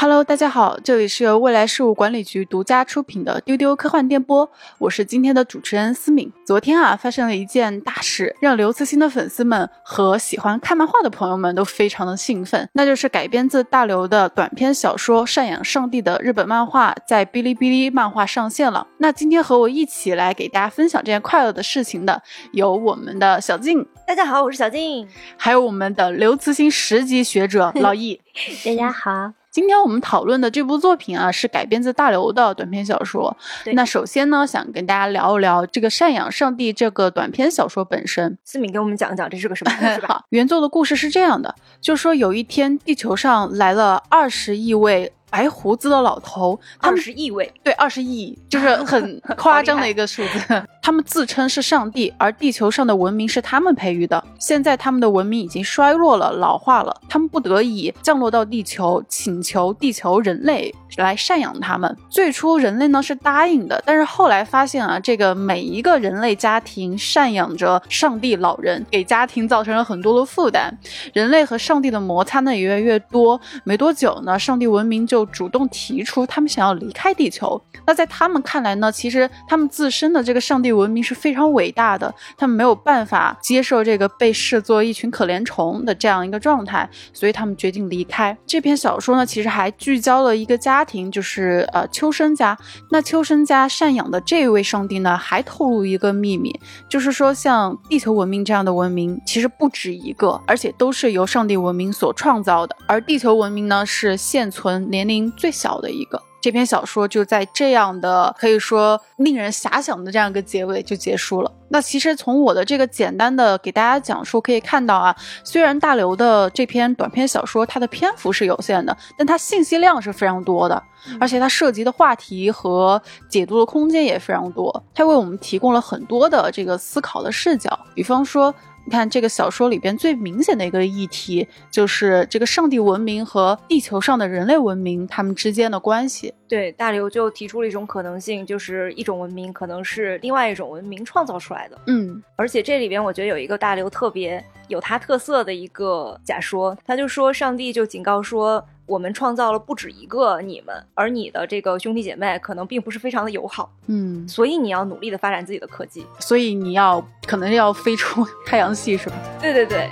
Hello，大家好，这里是由未来事务管理局独家出品的丢丢科幻电波，我是今天的主持人思敏。昨天啊，发生了一件大事，让刘慈欣的粉丝们和喜欢看漫画的朋友们都非常的兴奋，那就是改编自大刘的短篇小说《赡养上帝》的日本漫画在哔哩哔哩漫画上线了。那今天和我一起来给大家分享这件快乐的事情的，有我们的小静，大家好，我是小静，还有我们的刘慈欣十级学者老易，大家好。今天我们讨论的这部作品啊，是改编自大刘的短篇小说。那首先呢，想跟大家聊一聊这个《赡养上帝》这个短篇小说本身。思敏给我们讲讲这是个什么故事吧。原作的故事是这样的，就说有一天地球上来了二十亿位。白胡子的老头，二十亿位，对，二十亿，就是 很夸张的一个数字。他们自称是上帝，而地球上的文明是他们培育的。现在他们的文明已经衰落了，老化了，他们不得已降落到地球，请求地球人类来赡养他们。最初人类呢是答应的，但是后来发现啊，这个每一个人类家庭赡养着上帝老人，给家庭造成了很多的负担。人类和上帝的摩擦呢也越来越多。没多久呢，上帝文明就就主动提出他们想要离开地球。那在他们看来呢？其实他们自身的这个上帝文明是非常伟大的，他们没有办法接受这个被视作一群可怜虫的这样一个状态，所以他们决定离开。这篇小说呢，其实还聚焦了一个家庭，就是呃秋生家。那秋生家赡养的这位上帝呢，还透露一个秘密，就是说像地球文明这样的文明，其实不止一个，而且都是由上帝文明所创造的。而地球文明呢，是现存年龄最小的一个，这篇小说就在这样的可以说令人遐想的这样一个结尾就结束了。那其实从我的这个简单的给大家讲述可以看到啊，虽然大刘的这篇短篇小说它的篇幅是有限的，但它信息量是非常多的，而且它涉及的话题和解读的空间也非常多，它为我们提供了很多的这个思考的视角，比方说。你看这个小说里边最明显的一个议题，就是这个上帝文明和地球上的人类文明他们之间的关系。对，大刘就提出了一种可能性，就是一种文明可能是另外一种文明创造出来的。嗯，而且这里边我觉得有一个大刘特别有他特色的一个假说，他就说上帝就警告说。我们创造了不止一个你们，而你的这个兄弟姐妹可能并不是非常的友好，嗯，所以你要努力的发展自己的科技，所以你要可能要飞出 太阳系，是吧？对对对。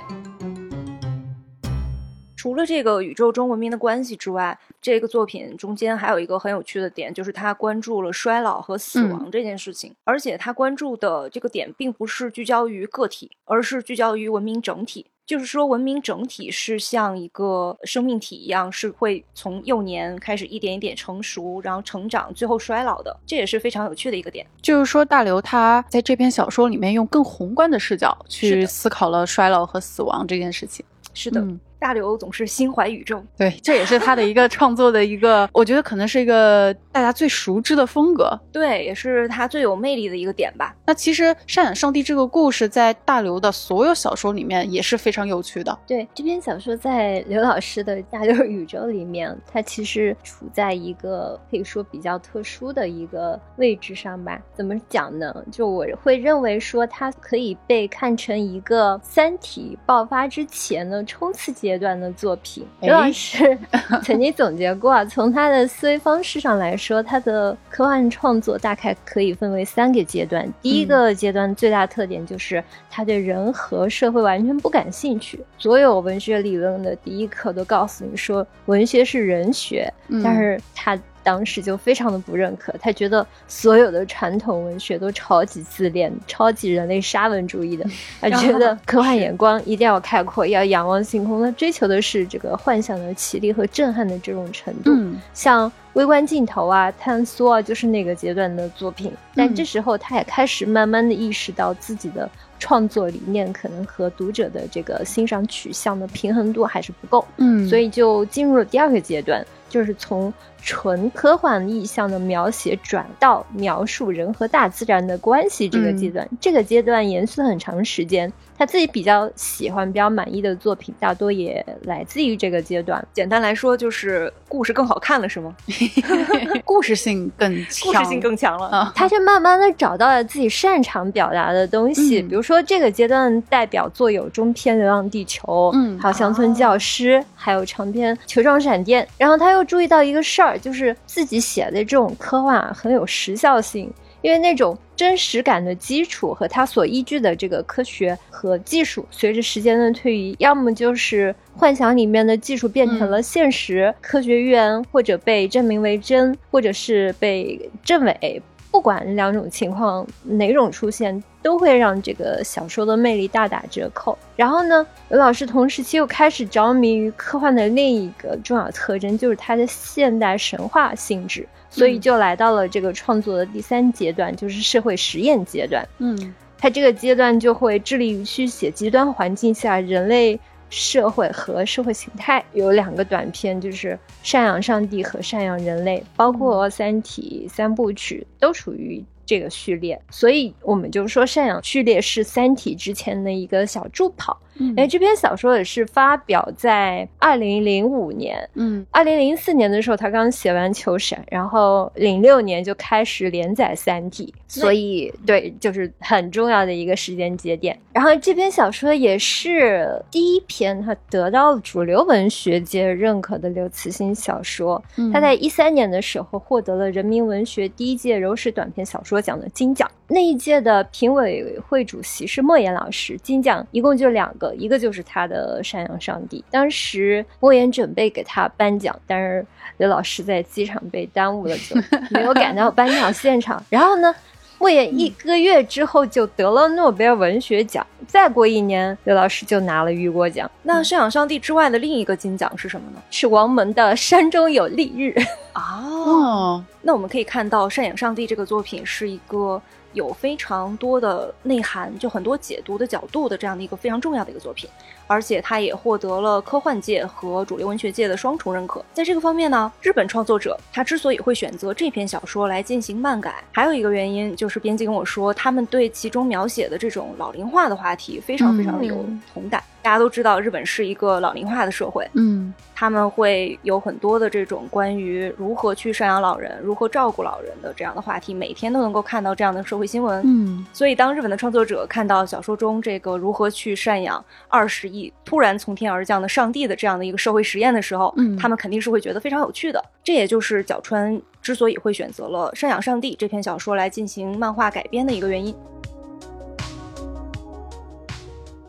除了这个宇宙中文明的关系之外，这个作品中间还有一个很有趣的点，就是他关注了衰老和死亡这件事情，而且他关注的这个点并不是聚焦于个体，而是聚焦于文明整体。就是说，文明整体是像一个生命体一样，是会从幼年开始一点一点成熟，然后成长，最后衰老的。这也是非常有趣的一个点。就是说，大刘他在这篇小说里面用更宏观的视角去思考了衰老和死亡这件事情。是的。大刘总是心怀宇宙，对，这也是他的一个创作的一个，我觉得可能是一个大家最熟知的风格，对，也是他最有魅力的一个点吧。那其实赡养上帝这个故事在大刘的所有小说里面也是非常有趣的。对，这篇小说在刘老师的大刘宇宙里面，它其实处在一个可以说比较特殊的一个位置上吧。怎么讲呢？就我会认为说，它可以被看成一个三体爆发之前的冲刺阶。阶段的作品，刘老师 曾经总结过，从他的思维方式上来说，他的科幻创作大概可以分为三个阶段。第一个阶段最大特点就是他对人和社会完全不感兴趣，所有文学理论的第一课都告诉你说文学是人学，但是他。当时就非常的不认可，他觉得所有的传统文学都超级自恋、超级人类沙文主义的，他觉得科幻眼光一定要开阔，要仰望星空，他追求的是这个幻想的绮丽和震撼的这种程度。像微观镜头啊、探索啊，就是那个阶段的作品。但这时候他也开始慢慢的意识到自己的创作理念可能和读者的这个欣赏取向的平衡度还是不够，嗯，所以就进入了第二个阶段。就是从纯科幻意象的描写转到描述人和大自然的关系这个阶段，这个阶段延续了很长时间。他自己比较喜欢、比较满意的作品，大多也来自于这个阶段。简单来说，就是故事更好看了，是吗？故事性更强，故事性更强了。他就慢慢的找到了自己擅长表达的东西，比如说这个阶段代表作有中篇《流浪地球》，嗯，还有《乡村教师》，还有长篇《球状闪电》，然后他又。又注意到一个事儿，就是自己写的这种科幻啊很有时效性，因为那种真实感的基础和它所依据的这个科学和技术，随着时间的推移，要么就是幻想里面的技术变成了现实，科学预言或者被证明为真，或者是被证伪。不管两种情况哪种出现，都会让这个小说的魅力大打折扣。然后呢，刘老师同时期又开始着迷于科幻的另一个重要特征，就是它的现代神话性质，所以就来到了这个创作的第三阶段，就是社会实验阶段。嗯，他这个阶段就会致力于去写极端环境下人类。社会和社会形态有两个短片，就是赡养上帝和赡养人类，包括《三体》三部曲都属于这个序列，所以我们就说赡养序列是《三体》之前的一个小助跑。哎，这篇小说也是发表在二零零五年，嗯，二零零四年的时候他刚写完《求神》，然后零六年就开始连载《三体》，所以对，就是很重要的一个时间节点。然后这篇小说也是第一篇他得到了主流文学界认可的刘慈欣小说。他在一三年的时候获得了人民文学第一届柔石短篇小说奖的金奖，那一届的评委会主席是莫言老师，金奖一共就两个。一个就是他的《山羊上帝》，当时莫言准备给他颁奖，但是刘老师在机场被耽误了，就 没有赶到颁奖现场。然后呢，莫言一个月之后就得了诺贝尔文学奖，再过一年，刘老师就拿了雨果奖。那《山羊上帝》之外的另一个金奖是什么呢？是王蒙的《山中有丽日》哦。那我们可以看到，《赡养上帝》这个作品是一个。有非常多的内涵，就很多解读的角度的这样的一个非常重要的一个作品，而且他也获得了科幻界和主流文学界的双重认可。在这个方面呢，日本创作者他之所以会选择这篇小说来进行漫改，还有一个原因就是编辑跟我说，他们对其中描写的这种老龄化的话题非常非常的有同感。大家都知道，日本是一个老龄化的社会，嗯，他们会有很多的这种关于如何去赡养老人、如何照顾老人的这样的话题，每天都能够看到这样的社会新闻，嗯，所以当日本的创作者看到小说中这个如何去赡养二十亿突然从天而降的上帝的这样的一个社会实验的时候，嗯，他们肯定是会觉得非常有趣的。这也就是角川之所以会选择了《赡养上帝》这篇小说来进行漫画改编的一个原因。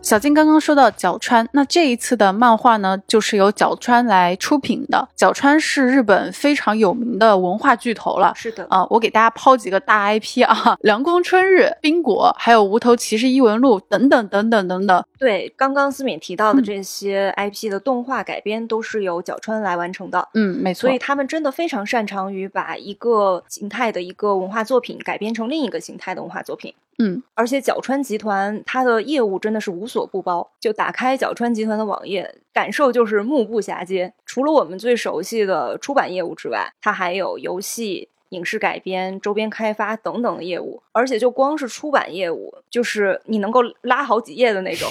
小金刚刚说到角川，那这一次的漫画呢，就是由角川来出品的。角川是日本非常有名的文化巨头了。是的啊，我给大家抛几个大 IP 啊，凉宫春日、冰果，还有无头骑士异闻录等等等等等等。对，刚刚思敏提到的这些 IP 的动画改编都是由角川来完成的。嗯，没错。所以他们真的非常擅长于把一个形态的一个文化作品改编成另一个形态的文化作品。嗯，而且角川集团它的业务真的是无所不包，就打开角川集团的网页，感受就是目不暇接。除了我们最熟悉的出版业务之外，它还有游戏、影视改编、周边开发等等的业务。而且就光是出版业务，就是你能够拉好几页的那种，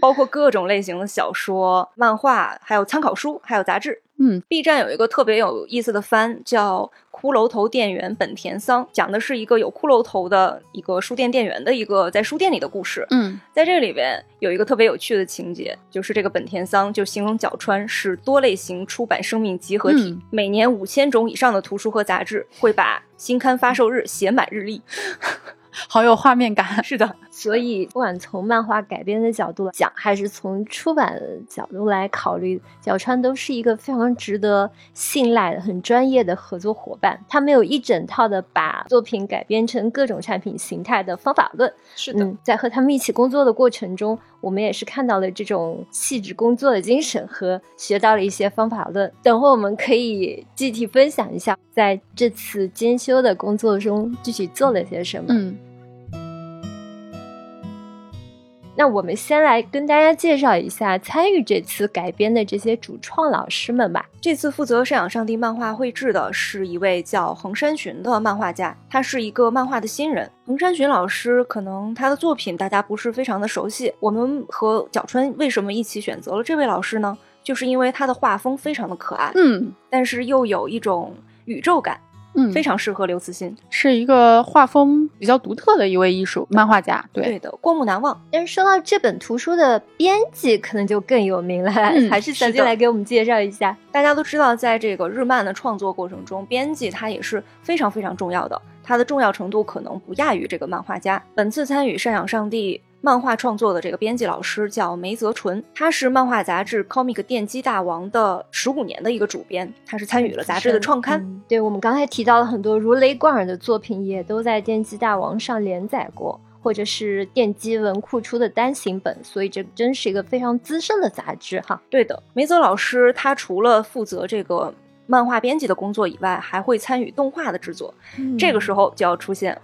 包括各种类型的小说、漫画，还有参考书，还有杂志。嗯，B 站有一个特别有意思的番，叫《骷髅头店员本田桑》，讲的是一个有骷髅头的一个书店店员的一个在书店里的故事。嗯，在这里边有一个特别有趣的情节，就是这个本田桑就形容角川是多类型出版生命集合体，每年五千种以上的图书和杂志会把新刊发售日写满日历。好有画面感，是的。所以，不管从漫画改编的角度讲，还是从出版角度来考虑，角川都是一个非常值得信赖的、很专业的合作伙伴。他们有一整套的把作品改编成各种产品形态的方法论。是的，在和他们一起工作的过程中，我们也是看到了这种细致工作的精神和学到了一些方法论。等会我们可以具体分享一下，在这次兼修的工作中具体做了些什么。嗯。那我们先来跟大家介绍一下参与这次改编的这些主创老师们吧。这次负责《赡养上帝》漫画绘制的是一位叫横山寻的漫画家，他是一个漫画的新人。横山寻老师可能他的作品大家不是非常的熟悉。我们和角川为什么一起选择了这位老师呢？就是因为他的画风非常的可爱，嗯，但是又有一种宇宙感。嗯，非常适合刘慈欣，是一个画风比较独特的一位艺术漫画家。对，对的，过目难忘。但是说到这本图书的编辑，可能就更有名了，嗯还是小金来给我们介绍一下。大家都知道，在这个日漫的创作过程中，编辑他也是非常非常重要的，他的重要程度可能不亚于这个漫画家。本次参与《赡养上帝》漫画创作的这个编辑老师叫梅泽纯，他是漫画杂志《Comic 电击大王》的十五年的一个主编，他是参与了杂志的创刊。嗯对我们刚才提到了很多如雷贯耳的作品，也都在电击大王上连载过。或者是电击文库出的单行本，所以这真是一个非常资深的杂志哈。对的，梅泽老师他除了负责这个漫画编辑的工作以外，还会参与动画的制作。这个时候就要出现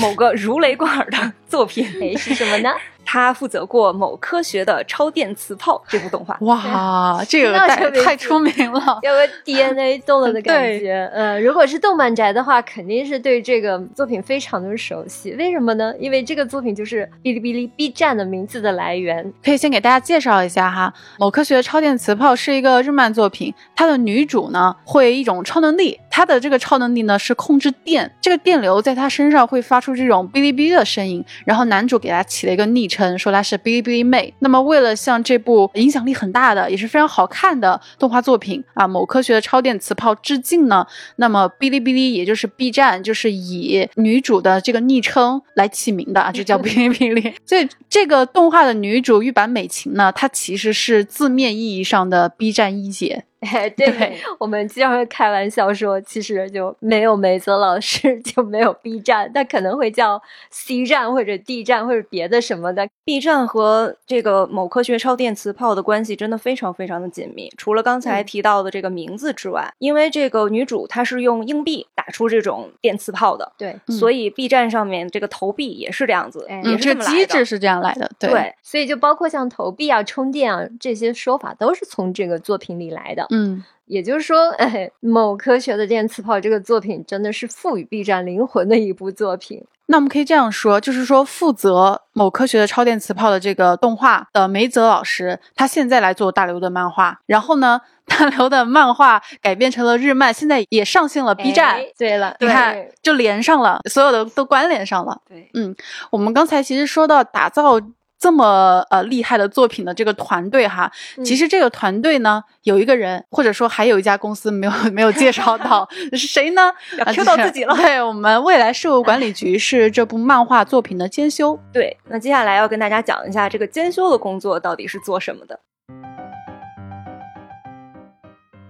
某个如雷贯耳的作品，哎，是什么呢？他负责过某科学的超电磁炮这部动画。哇，这个太太出名了。有个 DNA 动了的 感觉。呃，如果是动漫宅的话，肯定是对这个作品非常的熟悉。为什么呢？因为这个作品就是哔哩哔哩 B 站的名字的来源。可以先给大家介绍一下哈，《某科学超电磁炮》是一个日漫作品，它的女主呢会一种超能力，她的这个超能力呢是控制电，这个电流在她身上会发出这种哔哩哔哩的声音，然后男主给她起了一个昵称，说她是哔哩哔哩妹。那么为了向这部影响力很大的，也是非常好看的动画作品啊，《某科学的超电磁炮》致敬呢，那么哔哩哔哩也就是 B 站，就是以女主的这个昵称来起名的啊，就叫哔哩哔哩。所以这个动画的女主玉坂美琴呢，她其实是字面意义上的 B 站一姐。哎，对，对我们经常会开玩笑说，其实就没有梅泽老师 就没有 B 站，那可能会叫 C 站或者 D 站或者别的什么的。B 站和这个某科学超电磁炮的关系真的非常非常的紧密。除了刚才嗯提到的这个名字之外，因为这个女主她是用硬币打出这种电磁炮的，对，嗯所以 B 站上面这个投币也是这样子，也是这这么来的。机制是这样来的。对，对，所以就包括像投币啊、充电啊这些说法，都是从这个作品里来的。嗯，也就是说，哎，某科学的电磁炮这个作品真的是赋予 B 站灵魂的一部作品。那我们可以这样说，就是说负责某科学的超电磁炮的这个动画的梅泽老师，他现在来做大刘的漫画，然后呢，大刘的漫画改编成了日漫，现在也上线了 B 站。哎对了，你看，就连上了，所有的都关联上了。对，嗯我们刚才其实说到打造这么呃厉害的作品的这个团队哈，嗯其实这个团队呢有一个人，或者说还有一家公司没有 没有介绍到 是谁呢？要啊 Q 就是到自己了。对我们未来事务管理局是这部漫画作品的监修。对，那接下来要跟大家讲一下这个监修的工作到底是做什么的。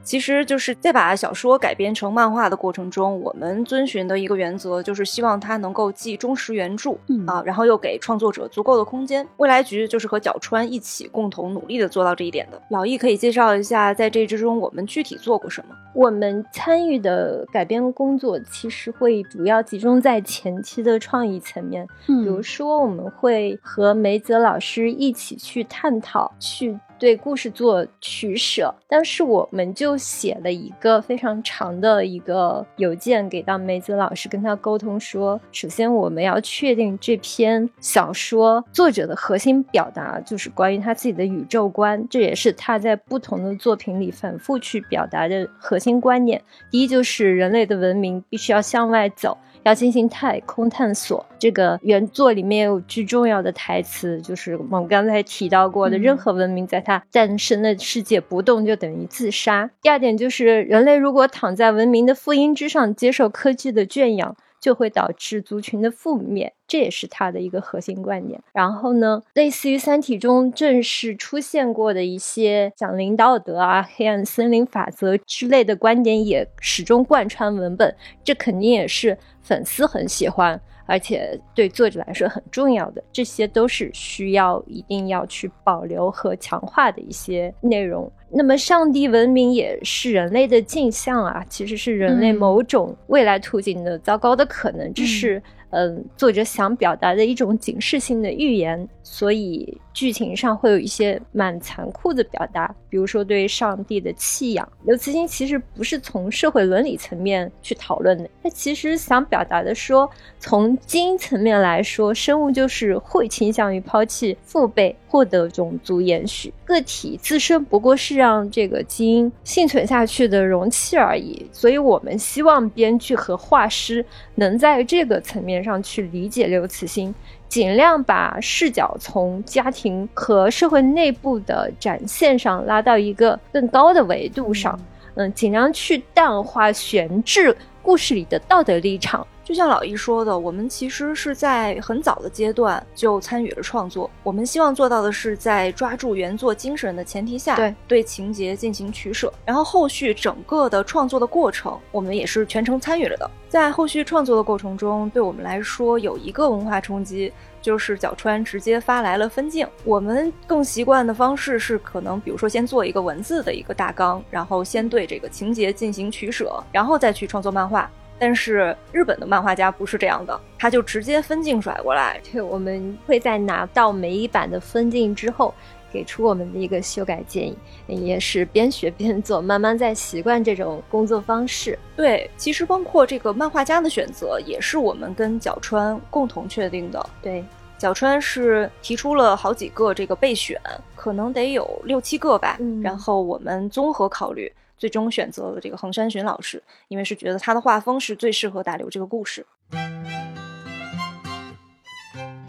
其实就是在把小说改编成漫画的过程中，我们遵循的一个原则就是希望它能够既忠实原著，嗯啊，然后又给创作者足够的空间。未来局就是和角川一起共同努力的做到这一点的。老易可以介绍一下，在这之中我们具体做过什么？我们参与的改编工作其实会主要集中在前期的创意层面，比如嗯说我们会和梅泽老师一起去探讨，去对故事做取舍。当时我们就写了一个非常长的一个邮件给到梅子老师，跟他沟通说，首先我们要确定这篇小说作者的核心表达就是关于他自己的宇宙观，这也是他在不同的作品里反复去表达的核心观念。第一就是人类的文明必须要向外走，要进行太空探索。这个原作里面有句重要的台词，就是我们刚才提到过的，嗯任何文明在它诞生的世界不动就等于自杀。第二点就是，人类如果躺在文明的福音之上，接受科技的圈养。就会导致族群的覆灭，这也是他的一个核心观点。然后呢，类似于《三体》中正式出现过的一些讲领导德啊、黑暗森林法则之类的观点，也始终贯穿文本。这肯定也是粉丝很喜欢，而且对作者来说很重要的。这些都是需要一定要去保留和强化的一些内容。那么，上帝文明也是人类的镜像啊，其实是人类嗯某种未来途径的糟糕的可能，这是嗯、作者想表达的一种警示性的预言。所以，剧情上会有一些蛮残酷的表达，比如说对上帝的弃养。刘慈欣其实不是从社会伦理层面去讨论的，他其实想表达的说，从基因层面来说，生物就是会倾向于抛弃父辈，获得种族延续。个体自身不过是让这个基因幸存下去的容器而已。所以我们希望编剧和画师能在这个层面上去理解刘慈欣。尽量把视角从家庭和社会内部的展现上拉到一个更高的维度上，嗯，尽量去淡化悬置故事里的道德立场。就像老易说的，我们其实是在很早的阶段就参与了创作。我们希望做到的是，在抓住原作精神的前提下，对对情节进行取舍。然后后续整个的创作的过程，我们也是全程参与了的。在后续创作的过程中，对我们来说有一个文化冲击，就是角川直接发来了分镜。我们更习惯的方式是，可能比如说先做一个文字的一个大纲，然后先对这个情节进行取舍，然后再去创作漫画。但是日本的漫画家不是这样的，他就直接分镜甩过来。对，我们会在拿到每一版的分镜之后，给出我们的一个修改建议，也是边学边做，慢慢在习惯这种工作方式。对，其实包括这个漫画家的选择，也是我们跟角川共同确定的。对，角川是提出了好几个这个备选，可能得有六七个吧，嗯然后我们综合考虑。最终选择了这个横山寻老师，因为是觉得他的画风是最适合大刘这个故事。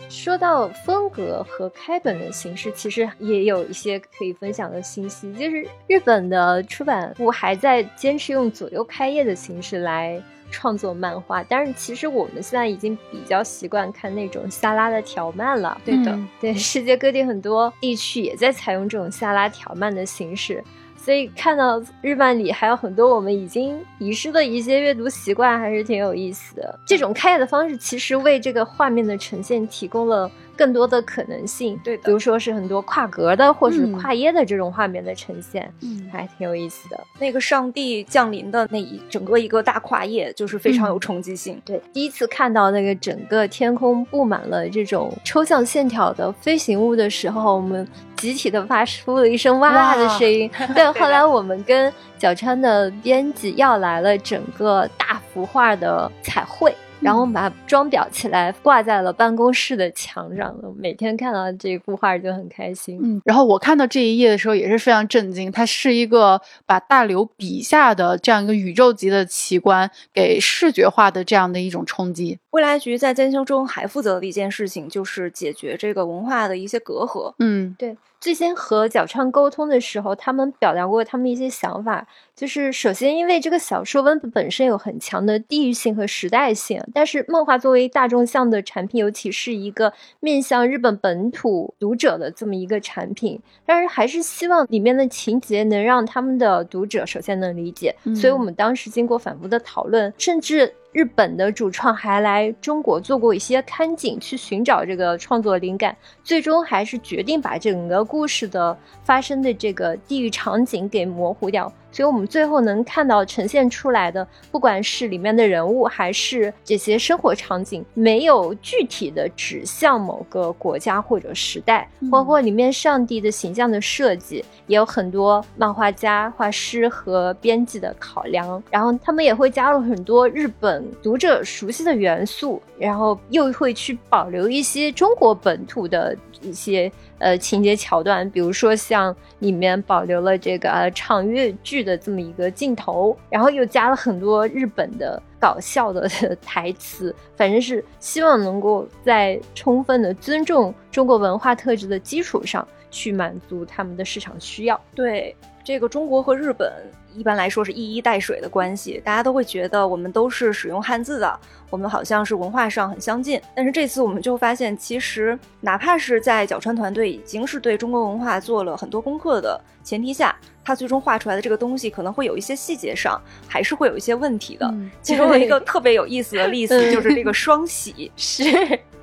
说到风格和开本的形式，其实也有一些可以分享的信息。就是日本的出版部还在坚持用左右开页的形式来创作漫画，但是其实我们现在已经比较习惯看那种下拉的条漫了。对的，嗯对，世界各地很多地区也在采用这种下拉条漫的形式。所以看到日漫里还有很多我们已经遗失的一些阅读习惯，还是挺有意思的。这种开业的方式其实为这个画面的呈现提供了更多的可能性。对的比如说是很多跨格的或是嗯跨页的这种画面的呈现，嗯还挺有意思的。那个上帝降临的那一整个一个大跨页，就是非常有冲击性。对，第一次看到那个整个天空布满了这种抽象线条的飞行物的时候，我们集体的发出了一声“哇”的声音。对，后来我们跟小川的编辑要来了整个大幅画的彩绘。然后我们把它装裱起来，挂在了办公室的墙上。每天看到这幅画就很开心。嗯，然后我看到这一页的时候也是非常震惊，它是一个把大刘笔下的这样一个宇宙级的奇观给视觉化的这样的一种冲击。未来局在监修中还负责的一件事情，就是解决这个文化的一些隔阂。嗯对，最先和角川沟通的时候，他们表达过他们一些想法，就是首先因为这个小说文本本身有很强的地域性和时代性，但是漫画作为大众向的产品，尤其是一个面向日本本土读者的这么一个产品，但是还是希望里面的情节能让他们的读者首先能理解，所以我们当时经过反复的讨论，甚至。日本的主创还来中国做过一些勘景，去寻找这个创作灵感，最终还是决定把整个故事的发生的这个地域场景给模糊掉。所以，我们最后能看到呈现出来的，不管是里面的人物，还是这些生活场景，没有具体的指向某个国家或者时代，包括里面上帝的形象的设计，也有很多漫画家、画师和编辑的考量。然后，他们也会加入很多日本读者熟悉的元素，然后又会去保留一些中国本土的一些呃情节桥段，比如说像里面保留了这个呃唱越剧的这么一个镜头，然后又加了很多日本的搞笑的 台词，反正是希望能够在充分的尊重中国文化特质的基础上去满足他们的市场需要。对这个中国和日本一般来说是一衣带水的关系，大家都会觉得我们都是使用汉字的，我们好像是文化上很相近。但是这次我们就发现，其实哪怕是在角川团队已经是对中国文化做了很多功课的前提下，他最终画出来的这个东西可能会有一些细节上还是会有一些问题的。嗯其中有一个特别有意思的例子就是这个双喜，是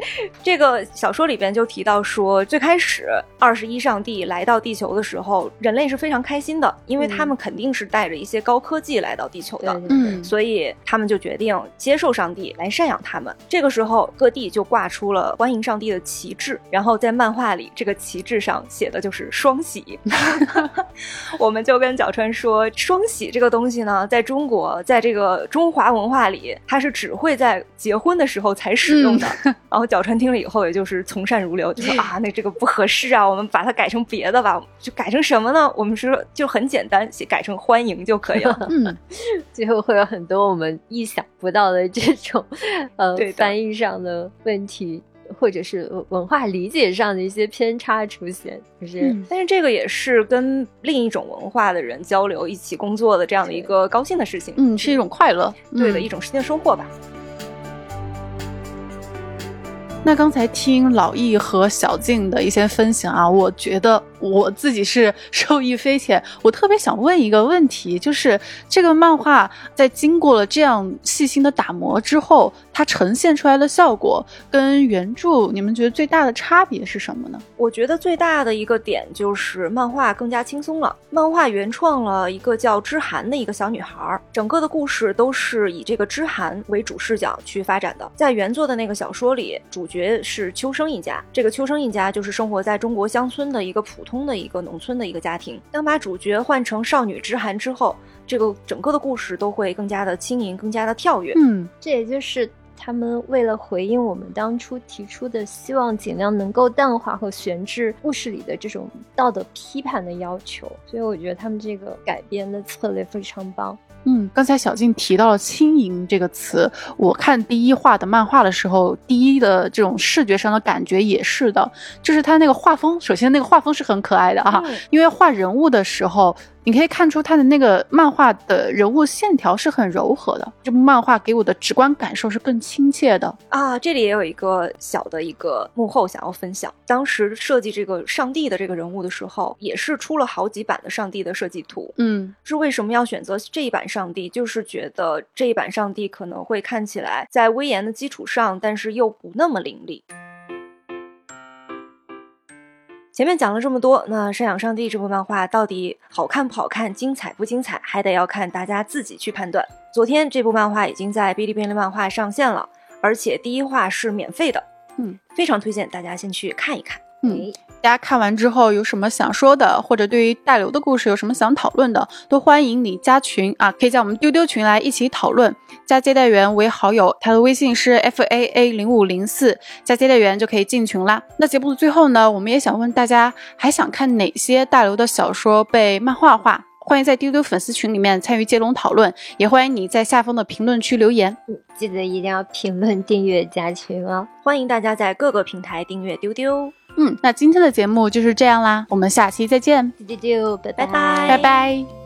这个小说里边就提到说，最开始二十一上帝来到地球的时候，人类是非常开心的，因为他们肯定是带着一些高科技来到地球的。嗯，所以他们就决定接受上帝来赡养他们。这个时候，各地就挂出了欢迎上帝的旗帜，然后在漫画里，这个旗帜上写的就是双喜。我们就跟角川说，双喜这个东西呢，在中国，在这个中华文化里，它是只会在结婚的时候才使用的。然后角川听了以后，也就是从善如流，就说啊，那这个不合适啊，我们把它改成别的吧。就改成什么呢？我们说就很简单，写改成欢迎就可以了。嗯，最后会有很多我们意想不到的这种 呃对翻译上的问题，或者是文化理解上的一些偏差出现，就是。嗯但是这个也是跟另一种文化的人交流、一起工作的这样的一个高兴的事情。嗯，是一种快乐，对的，嗯一种新的收获吧。那刚才听老易和小静的一些分享啊，我觉得我自己是受益匪浅。我特别想问一个问题，就是这个漫画在经过了这样细心的打磨之后，它呈现出来的效果跟原著，你们觉得最大的差别是什么呢？我觉得最大的一个点就是漫画更加轻松了。漫画原创了一个叫知涵的一个小女孩儿，整个的故事都是以这个知涵为主视角去发展的。在原作的那个小说里，主角是秋生一家，这个秋生一家就是生活在中国乡村的一个普通的一个农村的一个家庭。当把主角换成少女知涵之后，这个整个的故事都会更加的轻盈，更加的跳跃。嗯这也就是他们为了回应我们当初提出的希望尽量能够淡化和悬置故事里的这种道德批判的要求，所以我觉得他们这个改编的策略非常棒。嗯，刚才小静提到了“轻盈”这个词，我看第一话的漫画的时候，第一的这种视觉上的感觉也是的，就是它那个画风，首先那个画风是很可爱的啊，嗯。因为画人物的时候，你可以看出他的那个漫画的人物线条是很柔和的，这部漫画给我的直观感受是更亲切的。啊，这里也有一个小的一个幕后想要分享。当时设计这个上帝的这个人物的时候，也是出了好几版的上帝的设计图。嗯是为什么要选择这一版上帝？就是觉得这一版上帝可能会看起来在威严的基础上，但是又不那么凌厉。前面讲了这么多，那《赡养上帝》这部漫画到底好看不好看、精彩不精彩，还得要看大家自己去判断。昨天这部漫画已经在哔哩哔哩漫画上线了，而且第一话是免费的，嗯，非常推荐大家先去看一看。嗯，大家看完之后有什么想说的，或者对于大刘的故事有什么想讨论的，都欢迎你加群啊，可以在我们丢丢群来一起讨论。加接待员为好友，他的微信是 f a a 零五零四，加接待员就可以进群啦。那节目的最后呢，我们也想问大家，还想看哪些大刘的小说被漫画化？欢迎在丢丢粉丝群里面参与接龙讨论，也欢迎你在下方的评论区留言。记得一定要评论、订阅、加群哦。欢迎大家在各个平台订阅丢丢，嗯，那今天的节目就是这样啦，我们下期再见，拜拜拜拜。